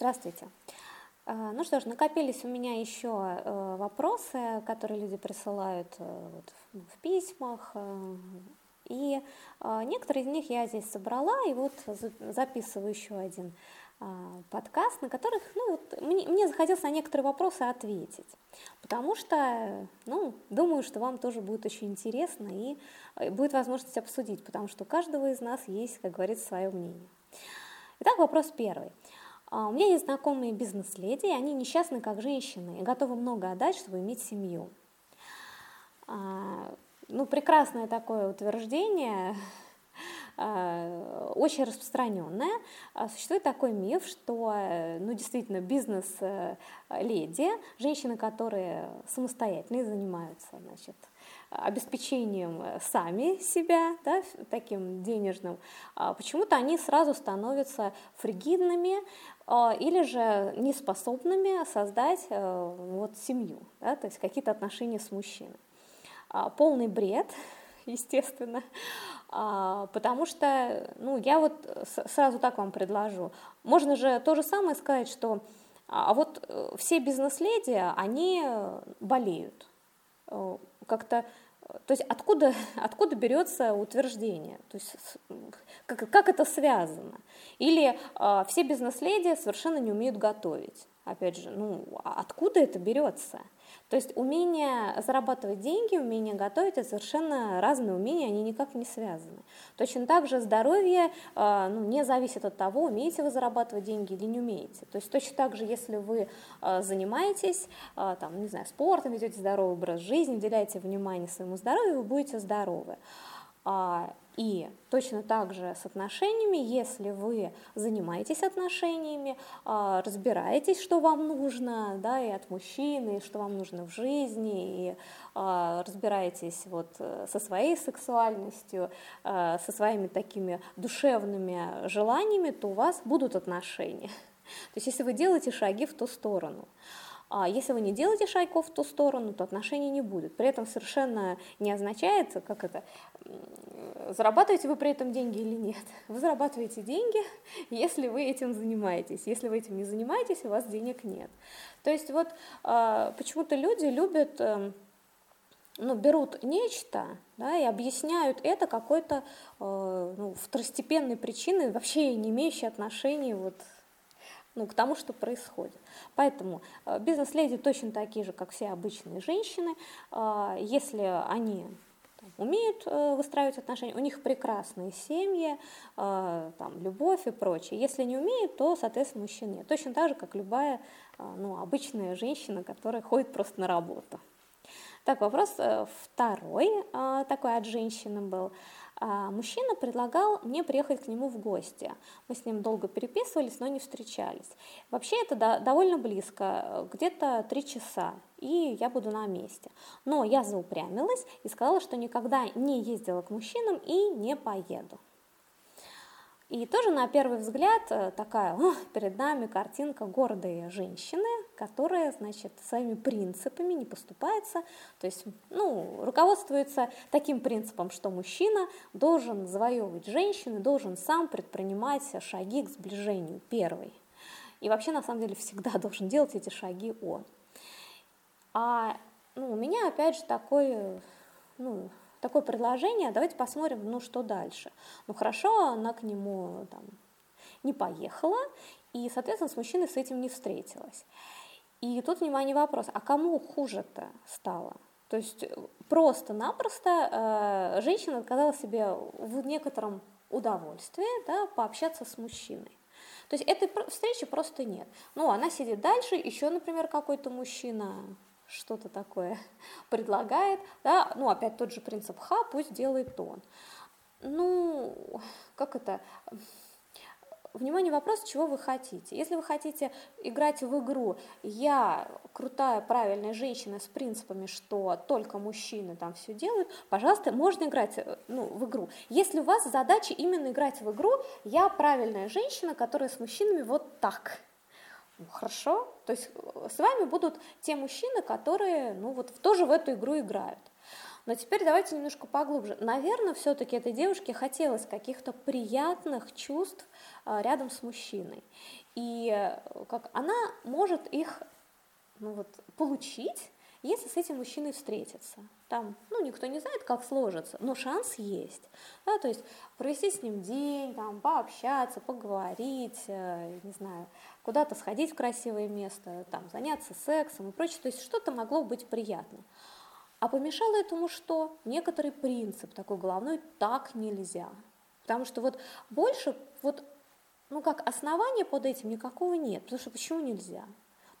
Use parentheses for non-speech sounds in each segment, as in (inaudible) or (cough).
Здравствуйте. А, ну что ж, накопились у меня еще э, вопросы, которые люди присылают э, вот в письмах. Э, и некоторые из них я здесь собрала, и вот записываю еще один подкаст, на которых ну, вот, мне, мне захотелось на некоторые вопросы ответить, потому что, ну, думаю, что вам тоже будет очень интересно и будет возможность обсудить, потому что у каждого из нас есть, как говорится, свое мнение. Итак, вопрос первый. А, у меня есть знакомые бизнес-леди, и они несчастны как женщины и готовы много отдать, чтобы иметь семью. А, ну, прекрасное такое утверждение, (laughs) а, очень распространенное. Существует такой миф, что, ну, действительно, бизнес-леди, женщины, которые самостоятельно занимаются, значит, обеспечением э, сами себя, да, таким денежным, а почему-то они сразу становятся фригидными а, или же неспособными создать э, вот, семью, да, то есть какие-то отношения с мужчиной. А, полный бред, (laughs) естественно, потому что, ну, я вот сразу так вам предложу. Можно же то же самое сказать, что а вот э, все бизнес-леди, они болеют как-то то есть откуда, (laughs) откуда берется утверждение? То есть как, как это связано? Или э, все бизнес-леди совершенно не умеют готовить? Опять же, ну а откуда это берется? То есть умение зарабатывать деньги, умение готовить – это совершенно разные умения, они никак не связаны. Точно так же здоровье э, ну, не зависит от того, умеете вы зарабатывать деньги или не умеете. То есть точно так же, если вы э, занимаетесь, э, там, не знаю, спортом, ведете здоровый образ жизни, уделяете внимание своему здоровью, вы будете здоровы. А, и точно так же с отношениями, если вы занимаетесь отношениями, а, разбираетесь, что вам нужно, да, и от мужчины, и что вам нужно в жизни, и а, разбираетесь вот э, со своей сексуальностью, со своими такими душевными желаниями, то у вас будут отношения. (laughs) То есть если вы делаете шаги в ту сторону. А если вы не делаете шагов в ту сторону, то отношений не будет. При этом совершенно не означает, как это, зарабатываете вы при этом деньги или нет. Вы зарабатываете деньги, если вы этим занимаетесь. Если вы этим не занимаетесь, у вас денег нет. То есть вот а, почему-то люди любят эм, ну, берут нечто да, и объясняют это какой-то э, ну, второстепенной причиной, вообще не имеющей отношения вот ну, к тому, что происходит. Поэтому э, бизнес-леди точно такие же, как все обычные женщины. Э, если они умеют э, выстраивать отношения, у них прекрасные семьи, там, любовь и прочее. Если не умеют, то, соответственно, мужчин нет. Точно так же, как любая ну, обычная женщина, которая ходит просто на работу. Так, вопрос второй такой от женщины был. А, мужчина предлагал мне приехать к нему в гости. Мы с ним долго переписывались, но не встречались. Вообще это довольно близко, где-то три часа, и я буду на месте. Но я заупрямилась и сказала, что никогда не ездила к мужчинам и не поеду. И тоже на первый взгляд э, такая о, перед нами картинка гордой женщины, которая, значит, своими принципами не поступается, то есть, ну, руководствуется таким принципом, что мужчина должен завоевывать женщину, должен сам предпринимать шаги к сближению первый. И вообще, на самом деле, всегда должен делать эти шаги он. А ну, у меня, опять же, такой, ну, такое предложение, давайте посмотрим, ну что дальше. Ну хорошо, она к нему там, не поехала, и, соответственно, с мужчиной с этим не встретилась. И тут, внимание, вопрос, а кому хуже-то стало? То есть просто-напросто э, женщина отказала себе в некотором удовольствии да, пообщаться с мужчиной. То есть этой встречи просто нет. Ну, она сидит дальше, еще, например, какой-то мужчина что-то такое (laughs) предлагает, да, ну, опять тот же принцип ха, пусть делает он. Ну, как это, внимание, вопрос, чего вы хотите. Если вы хотите играть в игру «я крутая, правильная женщина с принципами, что только мужчины там все делают», пожалуйста, можно играть э, ну, в игру. Если у вас задача именно играть в игру «я правильная женщина, которая с мужчинами вот так», ну, хорошо, то есть э, с вами будут те мужчины, которые ну, вот тоже в эту игру играют. Но теперь давайте немножко поглубже. Наверное, все-таки этой девушке хотелось каких-то приятных чувств а, рядом с мужчиной. И э, как она может их ну вот, получить, если с этим мужчиной встретиться. Там, ну, никто не знает, как сложится, но шанс есть. Да, то есть провести с ним день, там, пообщаться, поговорить, э, не знаю, куда-то сходить в красивое место, там, заняться сексом и прочее. То есть что-то могло быть приятно. А помешало этому что? Некоторый принцип такой головной – так нельзя. Потому что вот больше, вот, ну как, основания под этим никакого нет. Потому что почему нельзя?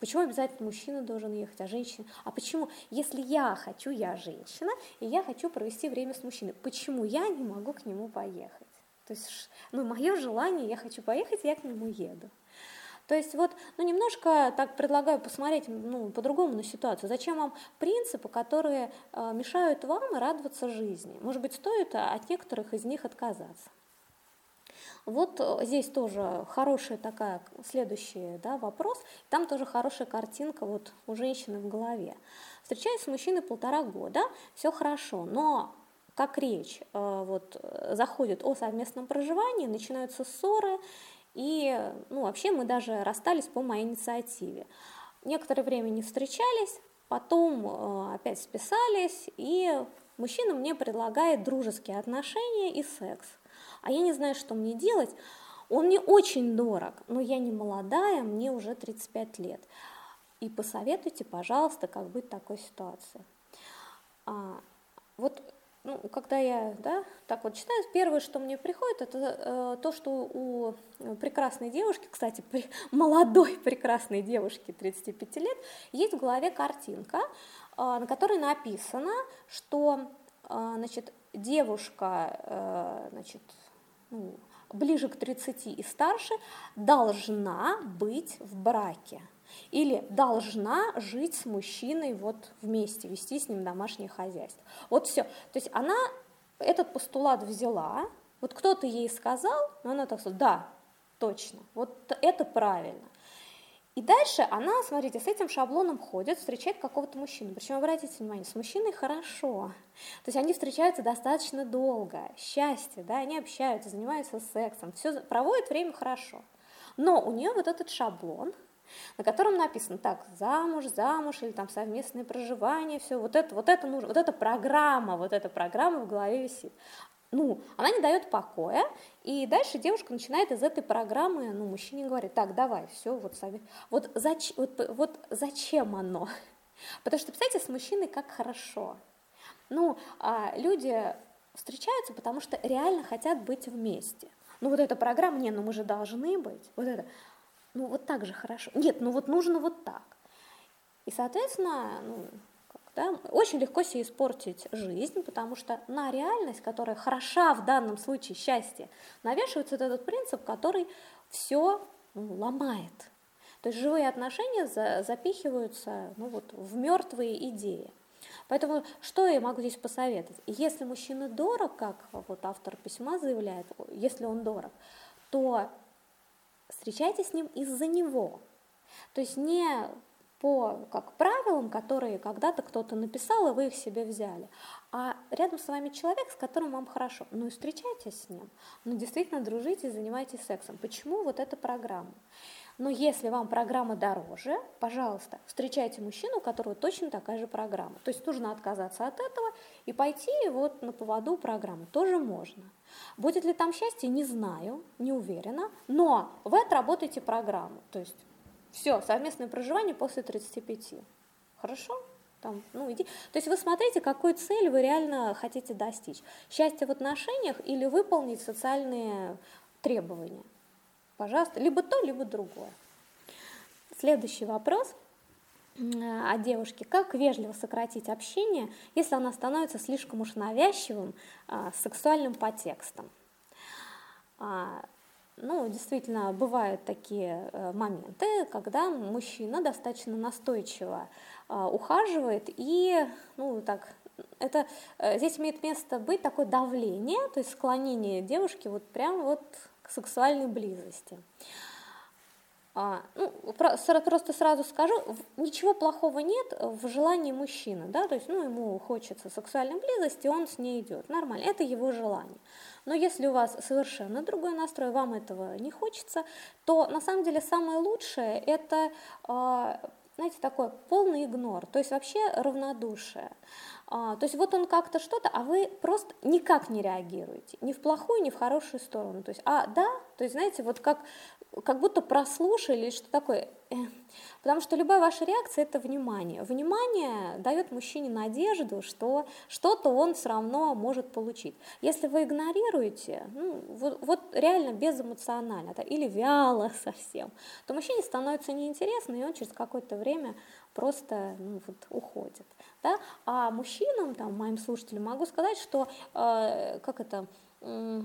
Почему обязательно мужчина должен ехать, а женщина? А почему, если я хочу, я женщина, и я хочу провести время с мужчиной, почему я не могу к нему поехать? То есть, ну, мое желание, я хочу поехать, я к нему еду. То есть вот, ну, немножко так предлагаю посмотреть ну, по-другому на ситуацию. Зачем вам принципы, которые э, мешают вам радоваться жизни? Может быть, стоит от некоторых из них отказаться. Вот э, здесь тоже хорошая такая, следующий да, вопрос, там тоже хорошая картинка вот у женщины в голове. Встречаюсь с мужчиной полтора года, все хорошо, но как речь э, вот, заходит о совместном проживании, начинаются ссоры, и ну, вообще мы даже расстались по моей инициативе. Некоторое время не встречались, потом э, опять списались, и мужчина мне предлагает дружеские отношения и секс а я не знаю, что мне делать. Он мне очень дорог, но я не молодая, мне уже 35 лет. И посоветуйте, пожалуйста, как быть в такой ситуации. А, вот ну, когда я да, так вот читаю, первое, что мне приходит, это э, то, что у прекрасной девушки, кстати, при, (laughs) молодой прекрасной девушки 35 лет, есть в голове картинка, э, на которой написано, что э, значит, девушка э, значит, ну, ближе к 30 и старше, должна быть в браке или должна жить с мужчиной вот вместе, вести с ним домашнее хозяйство. Вот все. То есть она этот постулат взяла, вот кто-то ей сказал, но она так сказала, да, точно, вот это правильно. И дальше она, смотрите, с этим шаблоном ходит, встречает какого-то мужчину. Причем, обратите внимание, с мужчиной хорошо. То есть они встречаются достаточно долго, счастье, да, они общаются, занимаются сексом, все проводят время хорошо. Но у нее вот этот шаблон, на котором написано так, замуж, замуж, или там совместное проживание, все, вот это, вот это нужно, вот эта программа, вот эта программа в голове висит ну, она не дает покоя, и дальше девушка начинает из этой программы, ну, мужчине говорит, так, давай, все, вот, совет. вот, зач, вот, вот зачем оно? (laughs) Потому что, представляете, с мужчиной как хорошо. Ну, а люди встречаются, потому что реально хотят быть вместе. Ну, вот эта программа, не, ну мы же должны быть, вот это, ну, вот так же хорошо. Нет, ну вот нужно вот так. И, соответственно, ну, да, очень легко себе испортить жизнь, потому что на реальность, которая хороша в данном случае счастье, навешивается вот этот принцип, который все ну, ломает. То есть живые отношения за, запихиваются ну, вот, в мертвые идеи. Поэтому что я могу здесь посоветовать? Если мужчина дорог, как вот автор письма заявляет, если он дорог, то встречайтесь с ним из-за него. То есть не по как правилам, которые когда-то кто-то написал, и вы их себе взяли. А рядом с вами человек, с которым вам хорошо. Ну и встречайтесь с ним. Ну действительно дружите, занимайтесь сексом. Почему вот эта программа? Но если вам программа дороже, пожалуйста, встречайте мужчину, у которого точно такая же программа. То есть нужно отказаться от этого и пойти вот на поводу программы. Тоже можно. Будет ли там счастье, не знаю, не уверена, но вы отработаете программу. То есть все, совместное проживание после 35. Хорошо? Там, ну, иди. То есть вы смотрите, какой цель вы реально хотите достичь. Счастье в отношениях или выполнить социальные требования. Пожалуйста, либо то, либо другое. Следующий вопрос о девушке. Как вежливо сократить общение, если она становится слишком уж навязчивым, а, сексуальным подтекстом? А, ну, действительно, бывают такие э, моменты, когда мужчина достаточно настойчиво э, ухаживает и, ну, так, это э, здесь имеет место быть такое давление, то есть склонение девушки вот прям вот к сексуальной близости. А, ну, просто сразу скажу, ничего плохого нет в желании мужчины, да, то есть, ну, ему хочется сексуальной близости, он с ней идет, нормально, это его желание. Но если у вас совершенно другой настрой, вам этого не хочется, то на самом деле самое лучшее это, а, знаете, такой полный игнор, то есть вообще равнодушие. А, то есть вот он как-то что-то, а вы просто никак не реагируете, ни в плохую, ни в хорошую сторону. То есть, а, да, то есть, знаете, вот как, как будто прослушали, что такое. Потому что любая ваша реакция – это внимание. Внимание дает мужчине надежду, что что-то он все равно может получить. Если вы игнорируете, ну, вот, вот реально безэмоционально, да, или вяло (laughs) совсем, то мужчине становится неинтересно, и он через какое-то время просто ну, вот, уходит. Да? А мужчинам, там, моим слушателям могу сказать, что э, как это, э,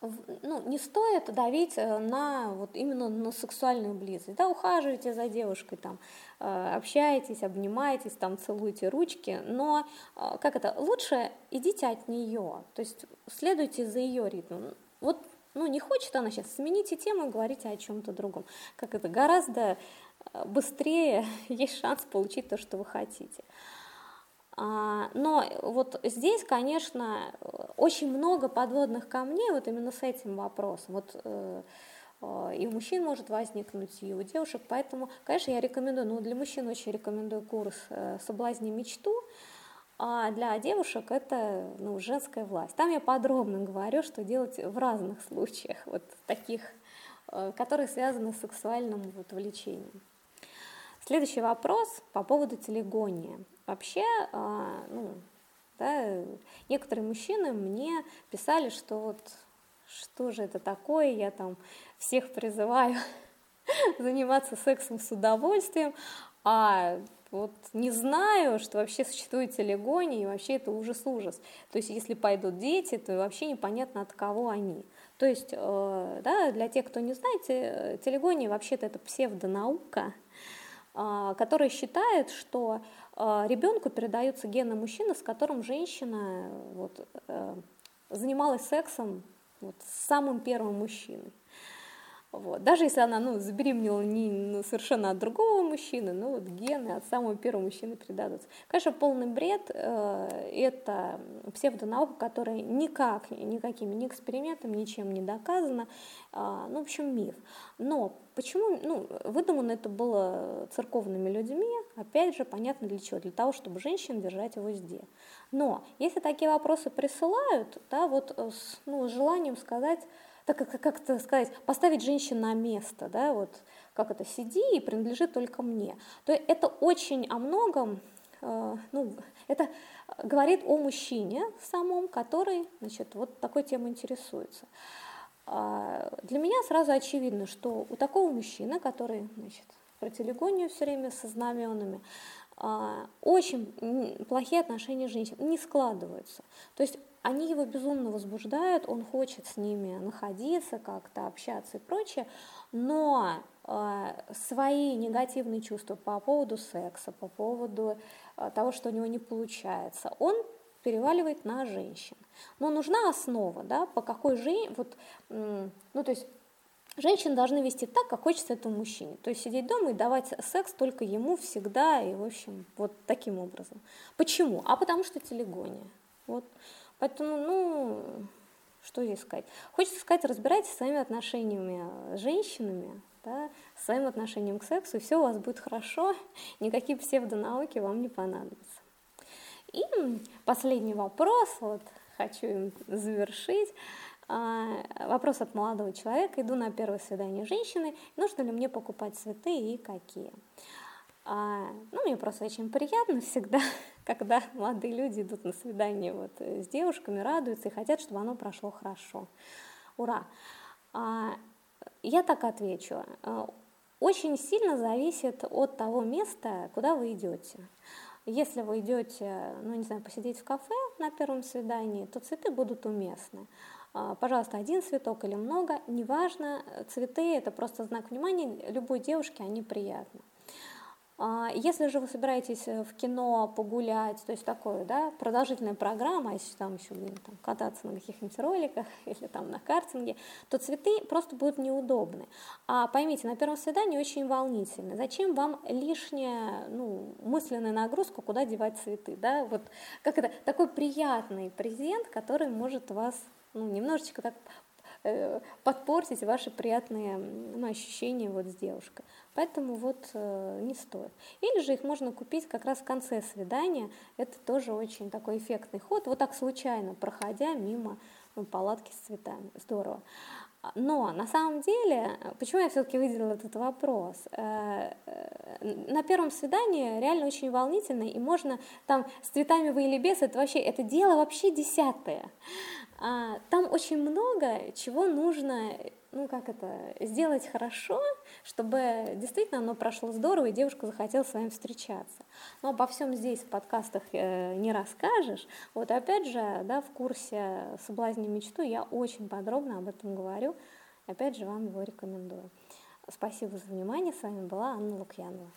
ну, не стоит давить э, на вот именно на сексуальную близость. Да, ухаживайте за девушкой, там, э, общайтесь, обнимайтесь, там, целуйте ручки, но э, как это, лучше идите от нее, то есть следуйте за ее ритмом. Вот ну, не хочет она сейчас, смените тему и говорите о чем-то другом. Как это гораздо быстрее (laughs) есть шанс получить то, что вы хотите. А, но вот здесь, конечно, очень много подводных камней вот именно с этим вопросом. Вот э, э, и у мужчин может возникнуть, и у девушек. Поэтому, конечно, я рекомендую, ну, для мужчин очень рекомендую курс э, «Соблазни мечту», а для девушек это ну, женская власть. Там я подробно говорю, что делать в разных случаях, вот таких, которые связаны с сексуальным вот, влечением. Следующий вопрос по поводу телегонии. Вообще, а, ну, да, некоторые мужчины мне писали, что вот что же это такое, я там всех призываю (laughs) заниматься сексом с удовольствием, а вот не знаю, что вообще существует телегония, и вообще это ужас-ужас. То есть если пойдут дети, то вообще непонятно, от кого они. То есть, э, да, для тех, кто не знает, телегония вообще-то это псевдонаука, а, который считает, что ребенку передаются гены мужчины, с которым женщина вот, э, занималась сексом вот, с самым первым мужчиной. Вот. Даже если она ну, забеременела не ну, совершенно от другого мужчины, но вот гены от самого первого мужчины передадутся. Конечно, полный бред э, – это псевдонаука, которая никак, никакими ни экспериментами, ничем не доказана. Э, ну, в общем, миф. Но почему ну, выдумано это было церковными людьми? Опять же, понятно для чего. Для того, чтобы женщин держать в узде. Но если такие вопросы присылают, да, вот э, с ну, желанием сказать так как, как это сказать, поставить женщину на место, да, вот как это, сиди и принадлежит только мне, то это очень о многом, э, ну, это говорит о мужчине самом, который, значит, вот такой темой интересуется. А для меня сразу очевидно, что у такого мужчины, который, значит, про телегонию все время со знаменами, а, очень плохие отношения женщин не складываются. То есть они его безумно возбуждают, он хочет с ними находиться, как-то общаться и прочее, но э, свои негативные чувства по поводу секса, по поводу э, того, что у него не получается, он переваливает на женщин. Но нужна основа, да, по какой же, вот, ну, то есть Женщины должны вести так, как хочется этому мужчине. То есть сидеть дома и давать секс только ему всегда и, в общем, вот таким образом. Почему? А потому что телегония. Вот. Поэтому, ну, что здесь сказать? Хочется сказать, разбирайтесь со своими отношениями с женщинами, да, своим отношением к сексу, и все у вас будет хорошо, (laughs) никакие псевдонауки вам не понадобятся. И последний вопрос, вот хочу им завершить. А, вопрос от молодого человека. Иду на первое свидание с женщиной. Нужно ли мне покупать цветы и какие? А, ну, мне просто очень приятно всегда, (laughs) когда (laughs) молодые люди идут на свидание вот э, с девушками, радуются и хотят, чтобы оно прошло хорошо. Ура! А, я так отвечу. А, очень сильно зависит от того места, куда вы идете. Если вы идете, ну, не знаю, посидеть в кафе на первом свидании, то цветы будут уместны. Пожалуйста, один цветок или много, неважно, цветы – это просто знак внимания, любой девушке они приятны. А, если же вы собираетесь э, в кино погулять, то есть такое, да, продолжительная программа, если там еще блин, там, кататься на каких-нибудь роликах (laughs) или там на картинге, то цветы просто будут неудобны. А поймите, на первом свидании очень волнительно. Зачем вам лишняя, ну, мысленная нагрузка, куда девать цветы, да? Вот как это такой приятный презент, который может вас ну, немножечко так подпортить ваши приятные ну, ощущения вот с девушкой. Поэтому вот э, не стоит. Или же их можно купить как раз в конце свидания. Это тоже очень такой эффектный ход. Вот так случайно, проходя мимо ну, палатки с цветами. Здорово. Но на самом деле, почему я все-таки выделила этот вопрос? Э, на первом свидании реально очень волнительно, и можно там с цветами вы или без, это вообще, это дело вообще десятое. А, там очень много чего нужно, ну как это, сделать хорошо, чтобы действительно оно прошло здорово, и девушка захотела с вами встречаться. Но обо всем здесь в подкастах э, не расскажешь. Вот опять же, да, в курсе «Соблазни мечту» я очень подробно об этом говорю. Опять же, вам его рекомендую. Спасибо за внимание. С вами была Анна Лукьянова.